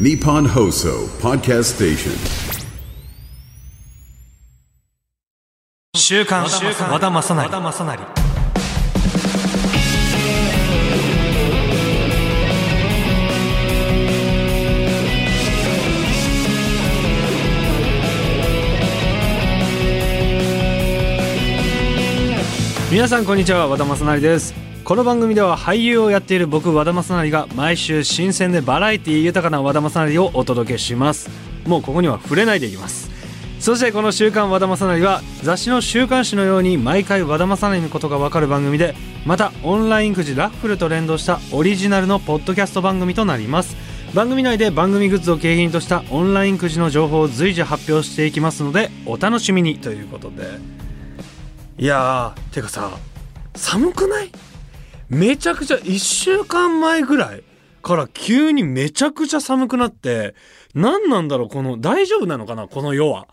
ニポンホーソーパーストステーション週刊和田,和田正成。皆さんこんにちは。和田正成です。この番組では俳優をやっている僕和田正成が毎週新鮮でバラエティ豊かな和田正成をお届けします。もうここには触れないでいきます。そしてこの「週刊和田正成」は雑誌の週刊誌のように毎回和田正成のことがわかる番組でまたオンラインくじラッフルと連動したオリジナルのポッドキャスト番組となります。番組内で番組グッズを景品としたオンラインくじの情報を随時発表していきますのでお楽しみにということで。いやーてかさ寒くない？めちゃくちゃ1週間前ぐらいから急にめちゃくちゃ寒くなって何なんだろうこの大丈夫なのかなこの世は。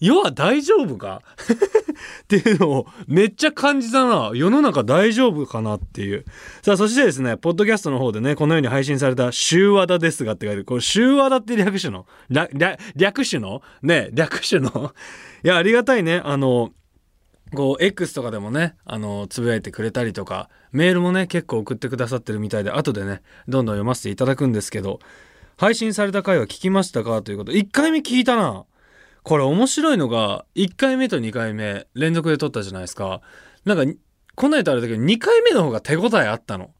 世は大丈夫か？っていうのをめっちゃ感じたな。世の中大丈夫かなっていう。さあそしてですねポッドキャストの方でねこのように配信された「週和田ですが」って書いてこれ週和田って略種の？略種の？ね略種の？いやありがたいね。あのこう X とかでもねあのつぶやいてくれたりとかメールもね結構送ってくださってるみたいで後でねどんどん読ませていただくんですけど配信された回は聞きましたか？ということ。1回目聞いたな。これ面白いのが1回目と2回目連続で撮ったじゃないですか。なんかこないとあれだけど2回目の方が手応えあったの。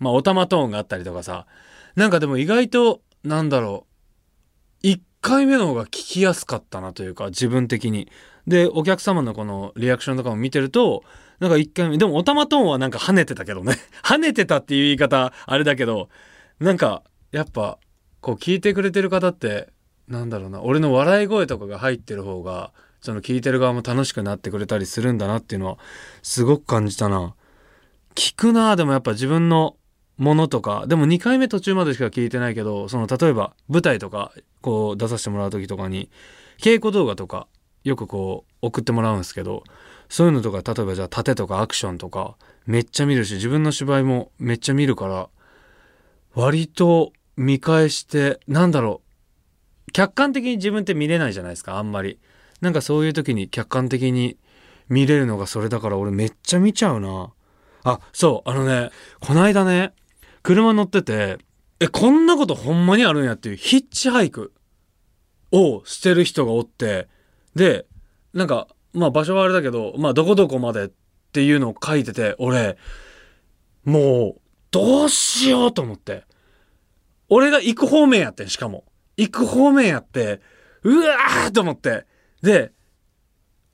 まあおたまトーンがあったりとかさ。なんかでも意外となんだろう。回目の方が聞きやすかったなというか自分的に。でお客様のこのリアクションとかも見てるとなんか1回目でもおたまトーンはなんか跳ねてたけどね。跳ねてたっていう言い方あれだけどなんかやっぱこう聞いてくれてる方ってなんだろうな。俺の笑い声とかが入ってる方がその聞いてる側も楽しくなってくれたりするんだなっていうのはすごく感じたな。聞くなでもやっぱ自分のものとかでも2回目途中までしか聞いてないけどその例えば舞台とかこう出させてもらう時とかに稽古動画とかよくこう送ってもらうんですけどそういうのとか例えばじゃあ盾とかアクションとかめっちゃ見るし自分の芝居もめっちゃ見るから割と見返してなんだろう客観的に自分って見れないじゃないですかあんまり。なんかそういう時に客観的に見れるのがそれだから俺めっちゃ見ちゃうな。あそうあのねこないだね車乗っててえこんなことほんまにあるんやっていうヒッチハイクをしてる人がおってでなんかまあ場所はあれだけどまあどこどこまでっていうのを書いてて俺もうどうしようと思って。俺が行く方面やってんしかも。行く方面やってうわーと思って。で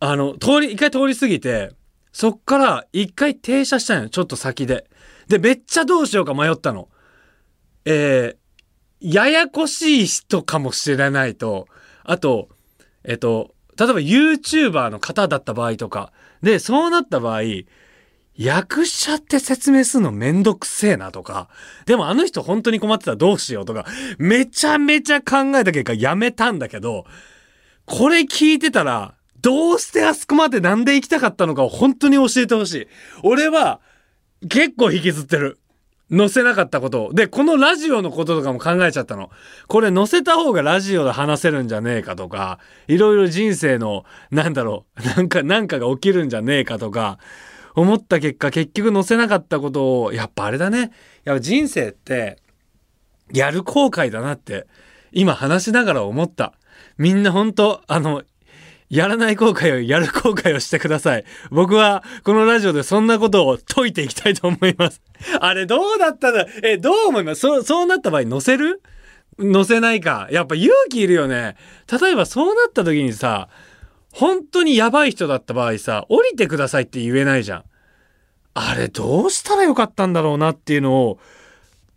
あの通り一回通り過ぎてそっから一回停車したんよちょっと先で。でめっちゃどうしようか迷ったの。えー、ややこしい人かもしれないと。あとえっと例えば YouTuber の方だった場合とか。でそうなった場合役者って説明するのめんどくせえなとか、でもあの人本当に困ってたらどうしようとか、めちゃめちゃ考えた結果やめたんだけど、これ聞いてたら、どうしてあそこまでなんで行きたかったのかを本当に教えてほしい。俺は結構引きずってる。載せなかったことを。で、このラジオのこととかも考えちゃったの。これ載せた方がラジオで話せるんじゃねえかとか、いろいろ人生の、なんだろう、なんか、なんかが起きるんじゃねえかとか、思った結果結局載せなかったことをやっぱあれだねやっぱ人生ってやる後悔だなって今話しながら思ったみんな本当あのやらない後悔をやる後悔をしてください。僕はこのラジオでそんなことを解いていきたいと思います。あれどうだったんだえ、どう思います？そそうなった場合載せる？載せないか。やっぱ勇気いるよね。例えばそうなった時にさ、本当にやばい人だった場合さ、降りてくださいって言えないじゃん。あれどうしたらよかったんだろうなっていうのを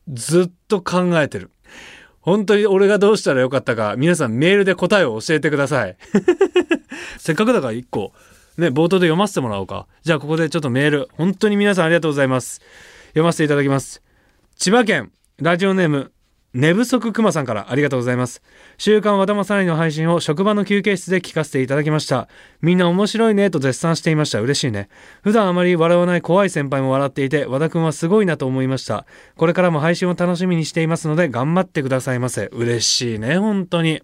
ずっと考えてる。本当に俺がどうしたらよかったか、皆さんメールで答えを教えてください。せっかくだから一個、ね、冒頭で読ませてもらおうか。じゃあここでちょっとメール、本当に皆さんありがとうございます。読ませていただきます。千葉県、ラジオネーム、寝不足くまさんからありがとうございます。週刊和田正成の配信を職場の休憩室で聞かせていただきました。みんな面白いねと絶賛していました。嬉しいね。普段あまり笑わない怖い先輩も笑っていて、和田くんはすごいなと思いました。これからも配信を楽しみにしていますので、頑張ってくださいませ。嬉しいね、本当に。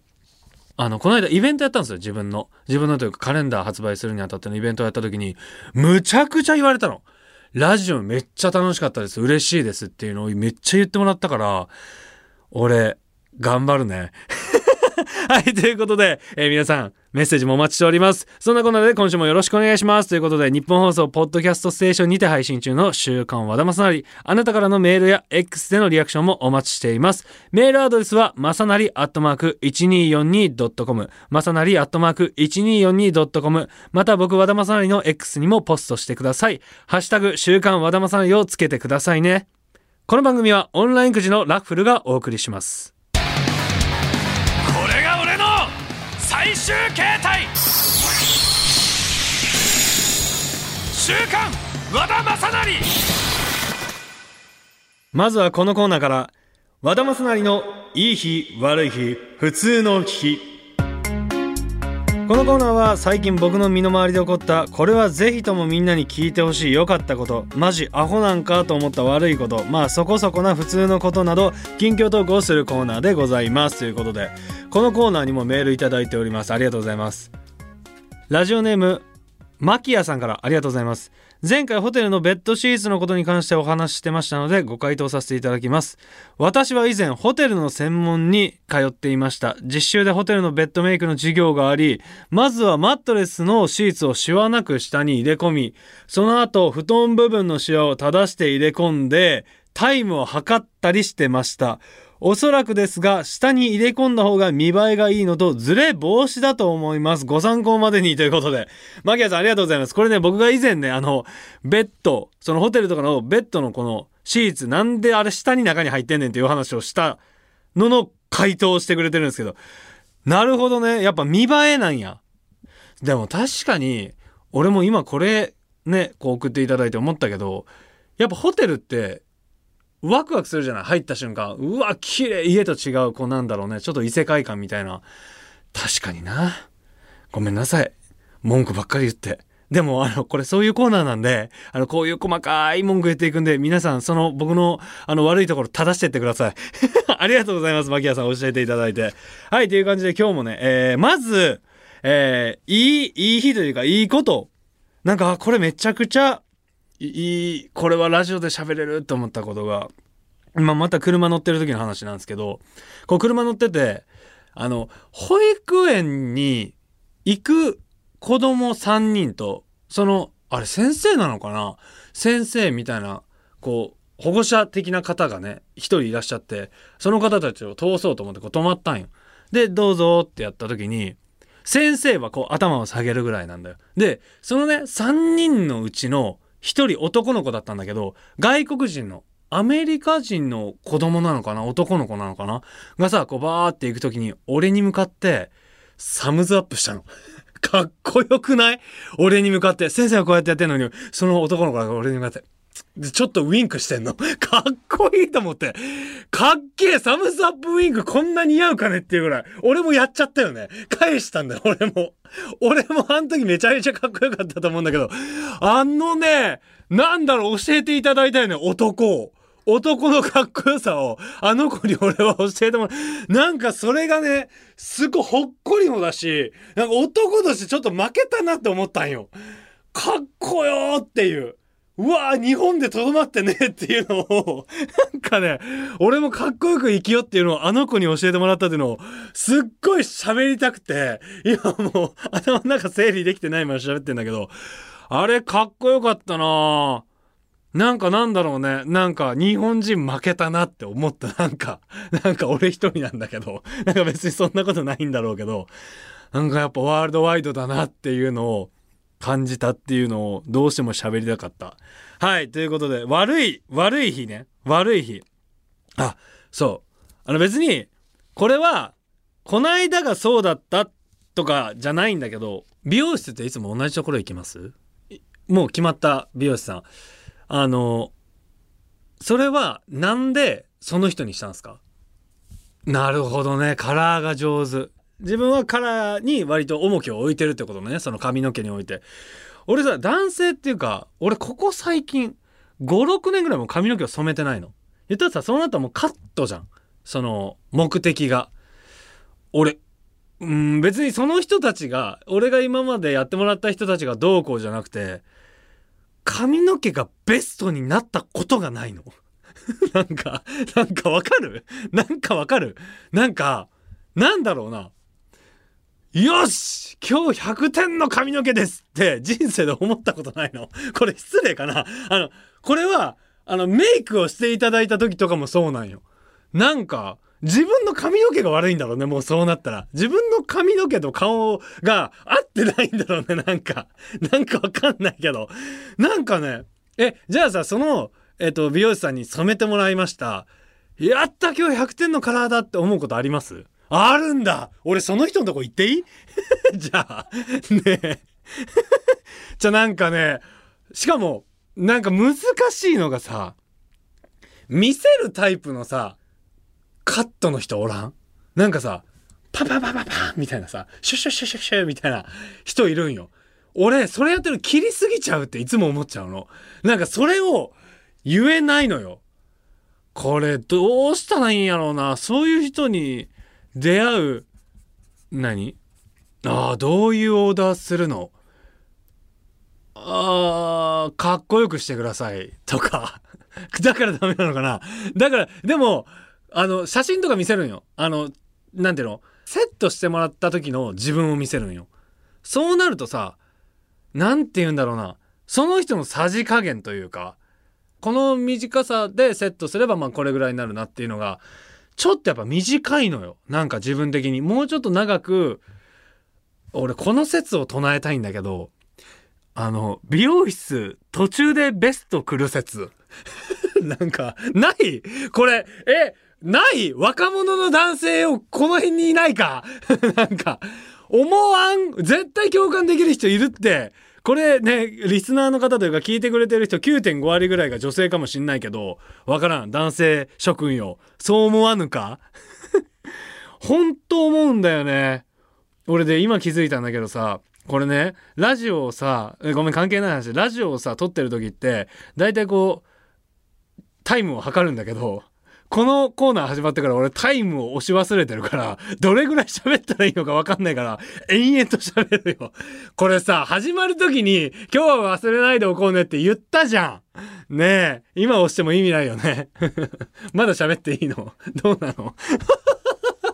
あの、この間イベントやったんですよ、自分の。自分のというかカレンダー発売するにあたってのイベントをやった時に、むちゃくちゃ言われたの。ラジオめっちゃ楽しかったです。嬉しいですっていうのをめっちゃ言ってもらったから、俺、頑張るね。はい、ということで、えー皆さん、メッセージもお待ちしております。そんなこんなで今週もよろしくお願いします。ということで、日本放送ポッドキャストステーションにて配信中の週刊和田正成。あなたからのメールや X でのリアクションもお待ちしています。メールアドレスは、まさなりアットマーク 1242.com、まさなりアットマーク 1242.com、また僕和田正成の X にもポストしてください。ハッシュタグ、週刊和田正成をつけてくださいね。この番組はオンラインくじのラッフルがお送りします。これが俺の最終形態。週刊和田正成。まずはこのコーナーから和田正成のいい日悪い日普通の日このコーナーは最近僕の身の回りで起こったこれはぜひともみんなに聞いてほしい良かったことマジアホなんかと思った悪いことまあそこそこな普通のことなど近況トークをするコーナーでございます。ということでこのコーナーにもメールいただいております。ありがとうございます。ラジオネームマキヤさんからありがとうございます。前回ホテルのベッドシーツのことに関してお話ししてましたのでご回答させていただきます。私は以前ホテルの専門に通っていました。実習でホテルのベッドメイクの授業がありまずはマットレスのシーツをシワなく下に入れ込みその後布団部分のシワを正して入れ込んでタイムを測ったりしてました。おそらくですが、下に入れ込んだ方が見栄えがいいのと、ズレ防止だと思います。ご参考までにということで。マキアさんありがとうございます。これね、僕が以前ね、あの、ベッド、そのホテルとかのベッドのこのシーツ、なんであれ下に中に入ってんねんっていう話をしたのの回答をしてくれてるんですけど、なるほどね。やっぱ見栄えなんや。でも確かに、俺も今これね、こう送っていただいて思ったけど、やっぱホテルって、ワクワクするじゃない？入った瞬間。うわ、綺麗家と違う、こうなんだろうね。ちょっと異世界観みたいな。確かにな。ごめんなさい。文句ばっかり言って。でも、あの、これそういうコーナーなんで、あの、こういう細かい文句言っていくんで、皆さん、その僕の、あの、悪いところ正してってください。ありがとうございます。マキアさん教えていただいて。はい、という感じで今日もね、えー、まず、えー、いい、いい日というか、いいこと。なんか、これめちゃくちゃ、いい、これはラジオで喋れると思ったことが、今また車乗ってる時の話なんですけど、こう車乗ってて、あの、保育園に行く子供3人と、その、あれ先生なのかな？先生みたいな、こう、保護者的な方がね、一人いらっしゃって、その方たちを通そうと思ってこう止まったんよ。で、どうぞってやった時に、先生はこう頭を下げるぐらいなんだよ。で、そのね、3人のうちの一人男の子だったんだけど、外国人のアメリカ人の子供なのかな？男の子なのかな？がさ、こうバーって行く時に俺に向かってサムズアップしたの。かっこよくない？俺に向かって。先生がこうやってやってんのに、その男の子が俺に向かって。ちょっとウィンクしてんの。かっこいいと思って。かっけえサムズアップウィンクこんな似合うかねっていうぐらい。俺もやっちゃったよね。返したんだよ、俺も。俺もあの時めちゃめちゃかっこよかったと思うんだけど。あのね、なんだろう、教えていただいたよね、男を。男のかっこよさを、あの子に俺は教えてもらう。なんかそれがね、すごいほっこりもだし、なんか男としてちょっと負けたなって思ったんよ。かっこよーっていう。うわー日本でとどまってねっていうのを、なんかね、俺もかっこよく生きようっていうのをあの子に教えてもらったっていうのを、すっごい喋りたくて、今もう頭の中整理できてないまま喋ってんだけど、あれかっこよかったなぁ。なんかなんだろうね。なんか日本人負けたなって思った。なんか、なんか俺一人なんだけど、なんか別にそんなことないんだろうけど、なんかやっぱワールドワイドだなっていうのを感じたっていうのをどうしても喋りたかった。はい、ということで、悪い、悪い日ね。悪い日。あ、そう。あの別に、これは、こないだがそうだったとかじゃないんだけど、美容室っていつも同じところ行きます？もう決まった美容師さん。あの、それはなんでその人にしたんですか？なるほどねカラーが上手自分はカラーに割と重きを置いてるってことね。その髪の毛において。俺さ男性っていうか俺ここ最近56年ぐらいも髪の毛を染めてないの。言ったらさそうなったらもうカットじゃん。その目的が。俺うん別にその人たちが俺が今までやってもらった人たちがどうこうじゃなくて髪の毛がベストになったことがないの。なんかなんかわかる？なんかわかる？なんかなんだろうな。よし今日100点の髪の毛ですって人生で思ったことないの？これ失礼かな？あの、これは、あの、メイクをしていただいた時とかもそうなんよ。なんか、自分の髪の毛が悪いんだろうね、もうそうなったら。自分の髪の毛と顔が合ってないんだろうね、なんか。なんかわかんないけど。なんかね、え、じゃあさ、その、えっと、美容師さんに染めてもらいました。やった今日100点のカラーだって思うことあります？あるんだ俺その人のとこ行っていい？じゃあ、ねえ。じゃあなんかね、しかも、なんか難しいのがさ、見せるタイプのさ、カットの人おらん？なんかさ、パパパパパンみたいなさ、シュシュシュシュシュみたいな人いるんよ。俺、それやってるの切りすぎちゃうっていつも思っちゃうの。なんかそれを言えないのよ。これどうしたらいいんやろうな。そういう人に出会う、何？ああ、どういうオーダーするの？ああ、かっこよくしてください。とか。だからダメなのかな？だから、でも、あの、写真とか見せるんよ。あの、なんていうの？セットしてもらった時の自分を見せるんよ。そうなるとさ、なんて言うんだろうな？その人のさじ加減というか、この短さでセットすればまあこれぐらいになるなっていうのが、ちょっとやっぱ短いのよ。なんか自分的に。もうちょっと長く、俺この説を唱えたいんだけど、あの、美容室途中でベスト来る説。なんか、ないこれ、え、ない若者の男性をこの辺にいないか なんか、思わん絶対共感できる人いるって。これね、リスナーの方というか聞いてくれてる人9.5割ぐらいが女性かもしんないけど、わからん。男性諸君よ。そう思わぬか？本当思うんだよね。俺で今気づいたんだけどさ、これね、ラジオをさ、ごめん関係ない話、ラジオをさ、撮ってる時って、だいたいこう、タイムを測るんだけど、このコーナー始まってから俺タイムを押し忘れてるから、どれぐらい喋ったらいいのかわかんないから、延々と喋るよ。これさ、始まる時に、今日は忘れないでおこうねって言ったじゃん。ねえ、今押しても意味ないよね。まだ喋っていいの？どうなの？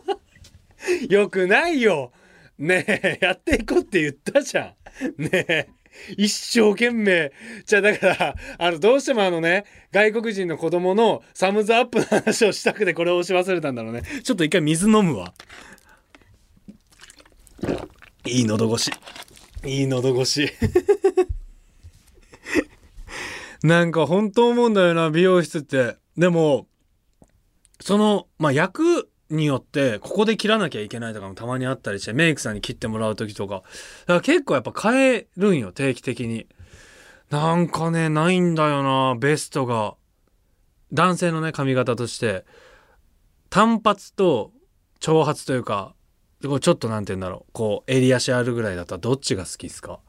よくないよ。ねえ、やっていこうって言ったじゃん。ねえ。一生懸命。じゃあだから、あの、どうしてもあのね、外国人の子供のサムズアップの話をしたくてこれを押し忘れたんだろうね。ちょっと一回水飲むわ。いい喉越し。いい喉越し。なんか本当思うんだよな、美容室って。でも、その、まあ、役によって、ここで切らなきゃいけないとかもたまにあったりして、メイクさんに切ってもらう時とか。だから結構やっぱ変えるんよ、定期的に。なんかね、ないんだよな、ベストが。男性のね、髪型として、単発と長髪というか、ちょっとなんて言うんだろう、こう、襟足あるぐらいだったらどっちが好きですか？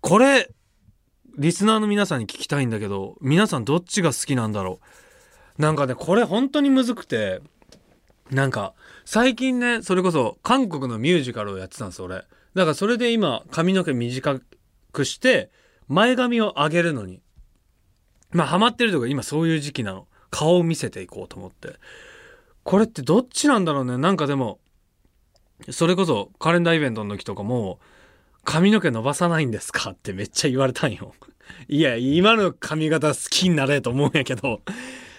これ、リスナーの皆さんに聞きたいんだけど、皆さんどっちが好きなんだろう？なんかね、これ本当にむずくて、なんか、最近ね、それこそ韓国のミュージカルをやってたんです、俺。だからそれで今、髪の毛短くして、前髪を上げるのに。まあ、ハマってるとか今そういう時期なの。顔を見せていこうと思って。これってどっちなんだろうね。なんかでも、それこそカレンダーイベントの時とかも、髪の毛伸ばさないんですかってめっちゃ言われたんよ。いや、今の髪型好きになれと思うんやけど、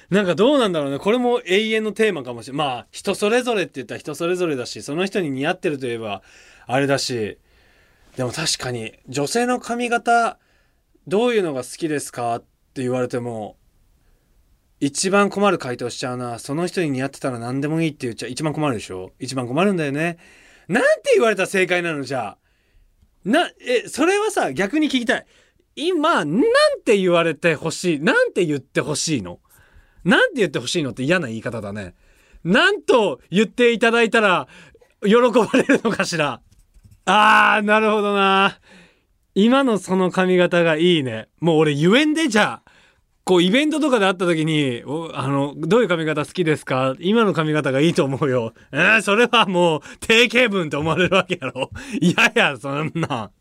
なんかどうなんだろうね。これも永遠のテーマかもしれない。まあ、人それぞれって言ったら人それぞれだし、その人に似合ってるといえば、あれだし、でも確かに、女性の髪型、どういうのが好きですかって言われても、一番困る回答しちゃうな。その人に似合ってたら何でもいいって言っちゃ一番困るでしょ？一番困るんだよね。なんて言われたら正解なの？じゃあ。な、え、それはさ、逆に聞きたい。今、なんて言われてほしい？なんて言ってほしいの？なんて言ってほしいのって嫌な言い方だね。なんと言っていただいたら喜ばれるのかしら。あーなるほどな。今のその髪型がいいね。もう俺言えんでじゃあ。こうイベントとかで会った時にあのどういう髪型好きですか？今の髪型がいいと思うよ。えー、それはもう定型文って思われるわけやろ。いやいやそんな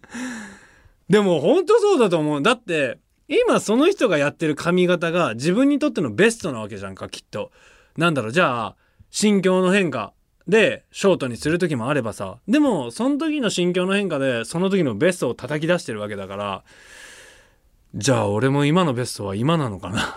でも本当そうだと思う。だって今その人がやってる髪型が自分にとってのベストなわけじゃんかきっと。なんだろうじゃあ心境の変化でショートにする時もあればさ。でもその時の心境の変化でその時のベストを叩き出してるわけだから。じゃあ俺も今のベストは今なのかな？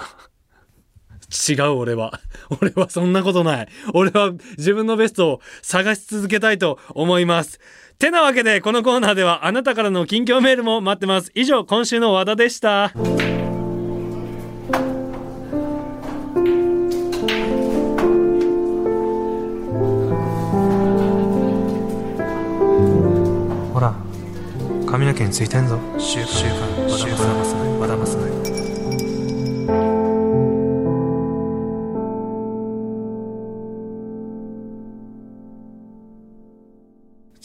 違う俺は。俺はそんなことない。俺は自分のベストを探し続けたいと思います。てなわけでこのコーナーではあなたからの近況メールも待ってます。以上今週の和田でした。ほら髪の毛についてんぞ。週刊週刊週田マ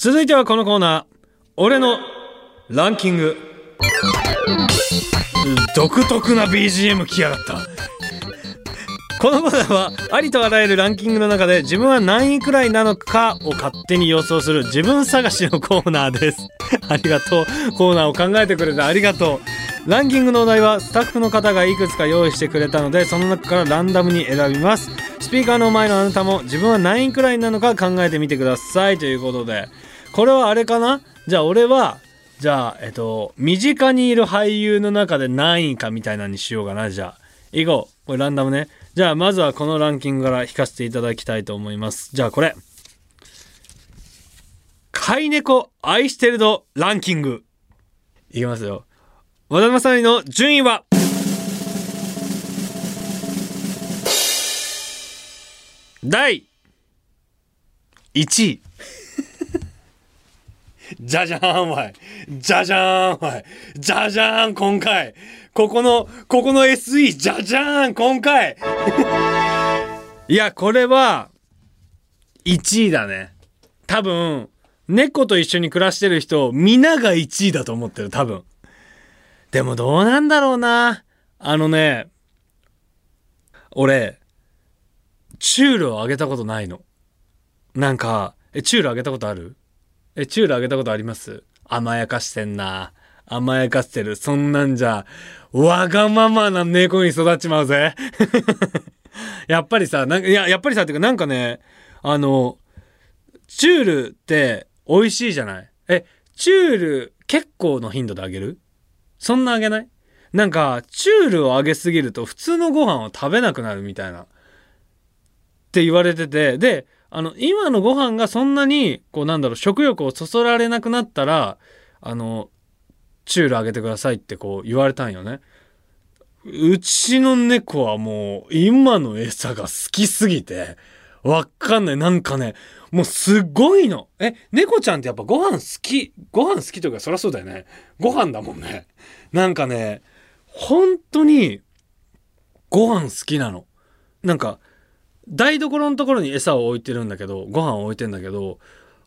続いてはこのコーナー。俺のランキング。独特な BGM 来やがった。このコーナーはありとあらゆるランキングの中で自分は何位くらいなのかを勝手に予想する自分探しのコーナーです。ありがとう。コーナーを考えてくれてありがとう。ランキングのお題はスタッフの方がいくつか用意してくれたのでその中からランダムに選びます。スピーカーの前のあなたも自分は何位くらいなのか考えてみてください。ということで。これはあれかな？じゃあ俺はじゃあえっと身近にいる俳優の中で何位かみたいなのにしようかな。じゃあ行こう。これランダムね。じゃあまずはこのランキングから引かせていただきたいと思います。じゃあこれ。飼い猫愛してる度ランキング。いきますよ。和田正成の順位は？第1位。じゃじゃーんわい。じゃじゃーんわい。じゃじゃーん今回。ここの、ここの SE じゃじゃーん今回。いや、これは、1位だね。多分、猫と一緒に暮らしてる人、皆が1位だと思ってる、多分。でもどうなんだろうな。あのね、俺、チュールをあげたことないの。なんか、え、チュールあげたことある？え、チュールあげたことあります？甘やかしてんな。甘やかしてる。そんなんじゃ、わがままな猫に育っちまうぜ。やっぱりさ、なんか、いや、やっぱりさ、っていうかなんかね、あの、チュールって美味しいじゃない？え、チュール結構の頻度であげる？そんなあげない？なんか、チュールをあげすぎると普通のご飯を食べなくなるみたいな。って言われてて、で、あの、今のご飯がそんなに、こうなんだろう、食欲をそそられなくなったら、あの、チュールあげてくださいってこう言われたんよね。うちの猫はもう、今の餌が好きすぎて、わかんない。なんかね、もうすごいの。え、猫ちゃんってやっぱご飯好き、ご飯好きというかそりゃそうだよね。ご飯だもんね。なんかね、本当に、ご飯好きなの。なんか、台所のところに餌を置いてるんだけどご飯を置いてんだけど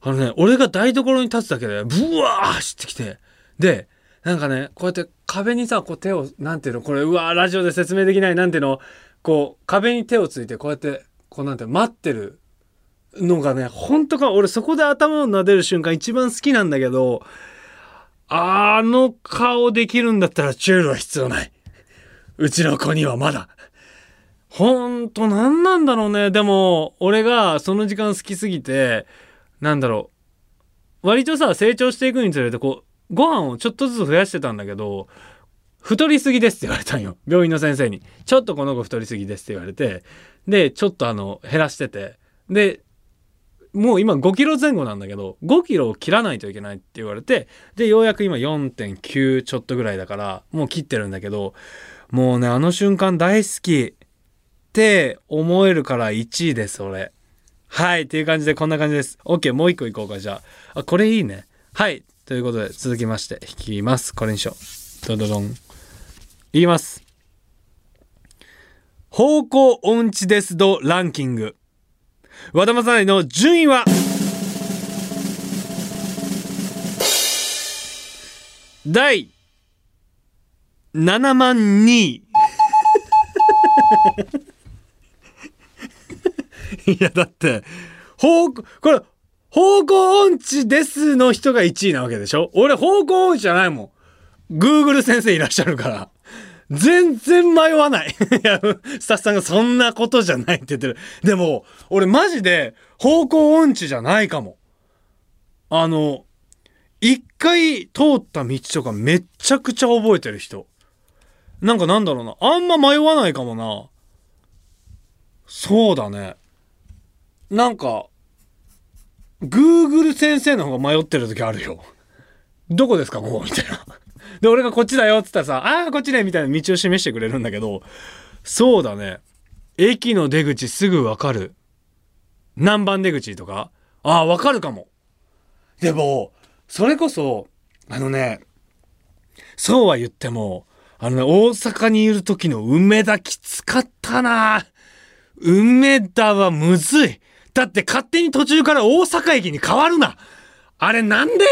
あのね俺が台所に立つだけでブワー走ってきてでなんかねこうやって壁にさこう手をなんていうのこれうわーラジオで説明できないなんていうのこう壁に手をついてこうやってこうなんて待ってるのがね本当か俺そこで頭を撫でる瞬間一番好きなんだけどあの顔できるんだったらチュールは必要ないうちの子にはまだ。ほんと何なんだろうね。でも、俺がその時間好きすぎて、なんだろう。割とさ、成長していくにつれて、こう、ご飯をちょっとずつ増やしてたんだけど、太りすぎですって言われたんよ。病院の先生に。ちょっとこの子太りすぎですって言われて、で、ちょっとあの、減らしてて。で、もう今5キロ前後なんだけど、5キロを切らないといけないって言われて、で、ようやく今4.9ちょっとぐらいだから、もう切ってるんだけど、もうね、あの瞬間大好き。って思えるから1位です、俺。はい。っていう感じでこんな感じです。OK。もう一個いこうか、じゃあ。あ、これいいね。はい。ということで、続きまして、引きます。これにしよう。ドドドン。いきます。方向音痴です度ランキング。和田正成の順位は？第7万2位いやだって方これ方向音痴ですの人が1位なわけでしょ？俺方向音痴じゃないもん。Google 先生いらっしゃるから。全然迷わない。いやスタッフさんがそんなことじゃないって言ってる。でも俺マジで方向音痴じゃないかも。あの一回通った道とかめっちゃくちゃ覚えてる人。なんかなんだろうな。あんま迷わないかもな。そうだね。なんか Google 先生の方が迷ってる時あるよ。どこですかここみたいな。で俺がこっちだよっつったらさああこっちねみたいな道を示してくれるんだけど。そうだね。駅の出口すぐわかる。何番出口とか。ああわかるかも。でもそれこそあのねそうは言ってもあのね大阪にいる時の梅田きつかったな。梅田はむずい。だって勝手に途中から大阪駅に変わるなあれなんで？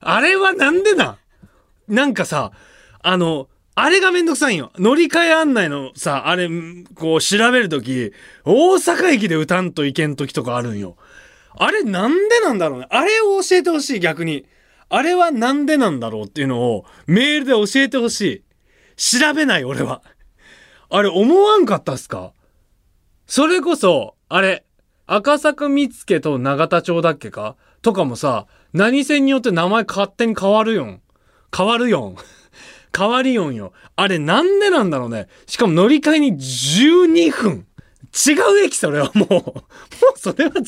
あれはなんでな？なんかさ、あの、あれがめんどくさいよ。乗り換え案内のさ、あれ、こう調べるとき、大阪駅で歌んといけんときとかあるんよ。あれなんでなんだろうね？あれを教えてほしい、逆に。あれはなんでなんだろうっていうのをメールで教えてほしい。調べない、俺は。あれ思わんかったっすか？それこそ、あれ、赤坂見附と永田町だっけか？とかもさ、何線によって名前勝手に変わるよん。変わるよん。変わりよんよ。あれなんでなんだろうね。しかも乗り換えに12分。違う駅それはもう。もうそれは違う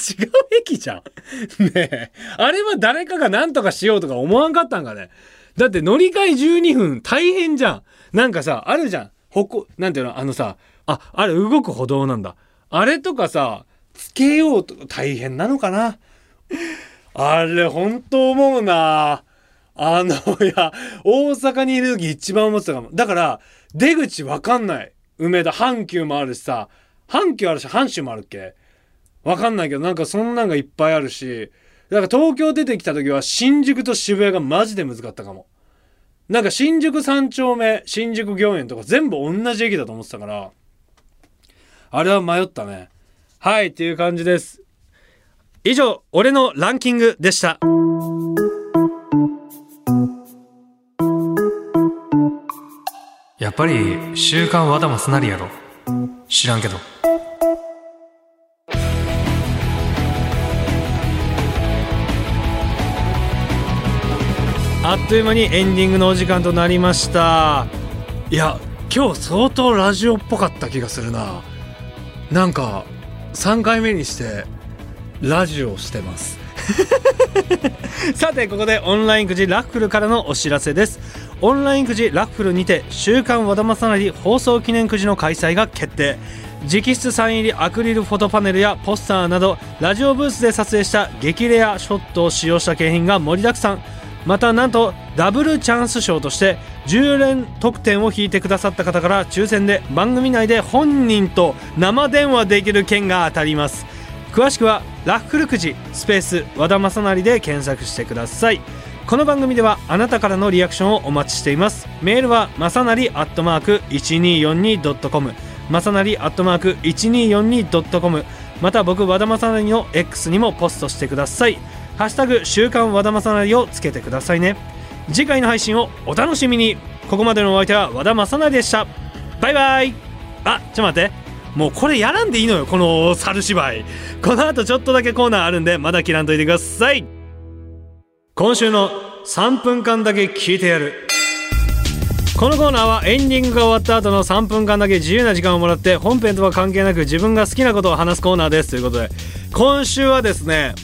駅じゃん。ねえ。あれは誰かが何とかしようとか思わんかったんかね。だって乗り換え12分大変じゃん。なんかさ、あるじゃん。ほこ、なんていうの？あのさ、あ、あれ動く歩道なんだ。あれとかさ、つけようと大変なのかな？あれ本当思うなあの、いや、大阪にいる時一番思ってたかも。だから、出口わかんない。梅田、阪急もあるしさ、阪急あるし、阪神もあるっけ？わかんないけど、なんかそんなんがいっぱいあるし、だから東京出てきた時は新宿と渋谷がマジで難かったかも。なんか新宿三丁目、新宿御苑とか全部同じ駅だと思ってたから、あれは迷ったね。はい、っていう感じです。以上、俺のランキングでした。やっぱり週刊和田マスなりやろ知らんけどあっという間にエンディングのお時間となりましたいや今日相当ラジオっぽかった気がするななんか3回目にしてラジオしてます。さてここでオンラインくじラッフルからのお知らせです。オンラインくじラッフルにて週刊和田正成放送記念くじの開催が決定。直筆サイン入りアクリルフォトパネルやポスターなどラジオブースで撮影した激レアショットを使用した景品が盛りだくさん。またなんとダブルチャンス賞として10連得点を引いてくださった方から抽選で番組内で本人と生電話できる券が当たります。詳しくはラッフルくじスペース和田正成で検索してください。この番組ではあなたからのリアクションをお待ちしています。メールはまさなりアットマーク 1242.com まさなりアットマーク 1242.com また僕和田正成の X にもポストしてください。ハッシュタグ週刊和田正成をつけてくださいね。次回の配信をお楽しみに。ここまでのお相手は和田正成でした。バイバイ。あちょっと待って。もうこれやらんでいいのよこの猿芝居。この後ちょっとだけコーナーあるんでまだ切らんといてください。今週の3分間だけ聞いてやる。このコーナーはエンディングが終わった後の3分間だけ自由な時間をもらって本編とは関係なく自分が好きなことを話すコーナーです。ということで今週はですね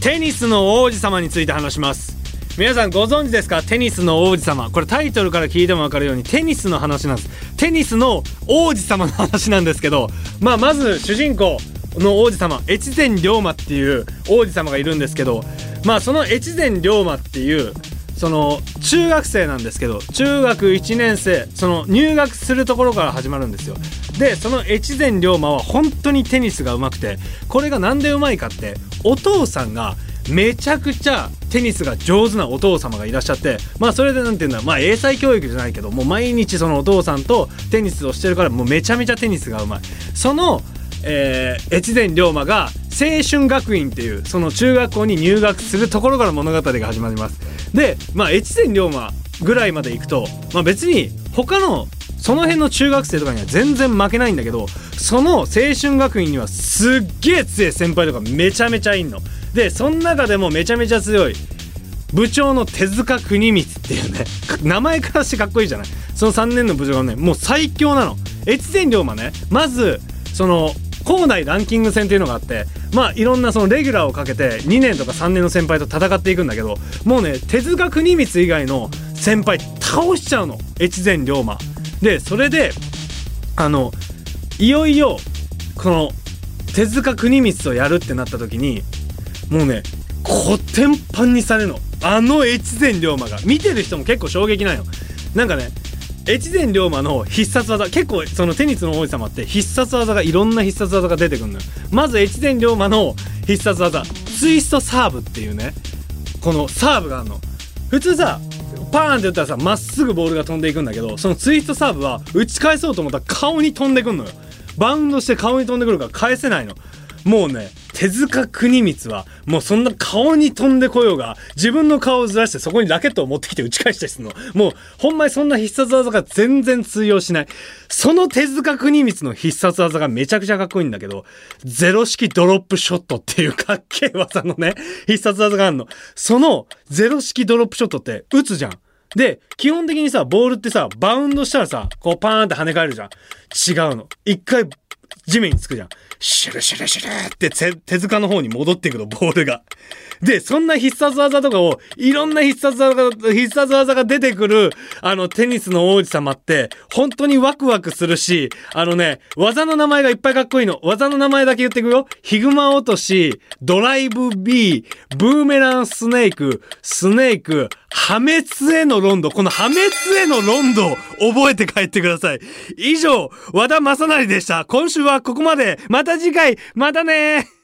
テニスの王子様について話します。皆さんご存知ですか？テニスの王子様。これタイトルから聞いても分かるようにテニスの話なんです。テニスの王子様の話なんですけどまあまず主人公の王子様越前龍馬っていう王子様がいるんですけどまあその越前龍馬っていうその中学生なんですけど中学1年生その入学するところから始まるんですよ。でその越前龍馬は本当にテニスが上手くてこれが何でうまいかってお父さんがめちゃくちゃテニスが上手なお父様がいらっしゃってまあそれで何て言うんだまあ英才教育じゃないけどもう毎日そのお父さんとテニスをしてるからもうめちゃめちゃテニスがうまい。そのえー、越前龍馬が青春学院っていうその中学校に入学するところから物語が始まります。でまあ越前龍馬ぐらいまで行くと、まあ、別に他のその辺の中学生とかには全然負けないんだけどその青春学院にはすっげえ強い先輩とかめちゃめちゃいんの。でその中でもめちゃめちゃ強い部長の手塚国光っていうね 名前からしてかっこいいじゃない。その3年の部長がねもう最強なの。越前龍馬ね。まずその校内ランキング戦っていうのがあってまあいろんなそのレギュラーをかけて2年とか3年の先輩と戦っていくんだけどもうね手塚国光以外の先輩倒しちゃうの。越前龍馬。でそれであのいよいよこの手塚国光とやるってなった時にもうねコテンパンにされるのあの越前龍馬が見てる人も結構衝撃なんよ。なんかね越前龍馬の必殺技結構そのテニスの王子様って必殺技がいろんな必殺技が出てくるのよ。まず越前龍馬の必殺技ツイストサーブっていうねこのサーブがあるの。普通さパーンって打ったらさまっすぐボールが飛んでいくんだけどそのツイストサーブは打ち返そうと思ったら顔に飛んでくんのよ。バウンドして顔に飛んでくるから返せないの。もうね手塚国光はもうそんな顔に飛んでこようが自分の顔をずらしてそこにラケットを持ってきて打ち返したりするのもうほんまにそんな必殺技が全然通用しないその手塚国光の必殺技がめちゃくちゃかっこいいんだけどゼロ式ドロップショットっていうかっけえ技のね必殺技があるのそのゼロ式ドロップショットって打つじゃんで、基本的にさ、ボールってさ、バウンドしたらさ、こうパーンって跳ね返るじゃん。違うの。一回、地面につくじゃん。シュルシュルシュルって手塚の方に戻っていくの、ボールが。で、そんな必殺技とかを、いろんな必殺技が、必殺技が出てくる、あの、テニスの王子様って、本当にワクワクするし、あのね、技の名前がいっぱいかっこいいの。技の名前だけ言ってくよ。ヒグマ落とし、ドライブ B、ブーメランスネーク、スネーク、破滅へのロンド。この破滅へのロンド覚えて帰ってください。以上、和田正成でした。今週はここまで。また次回、またね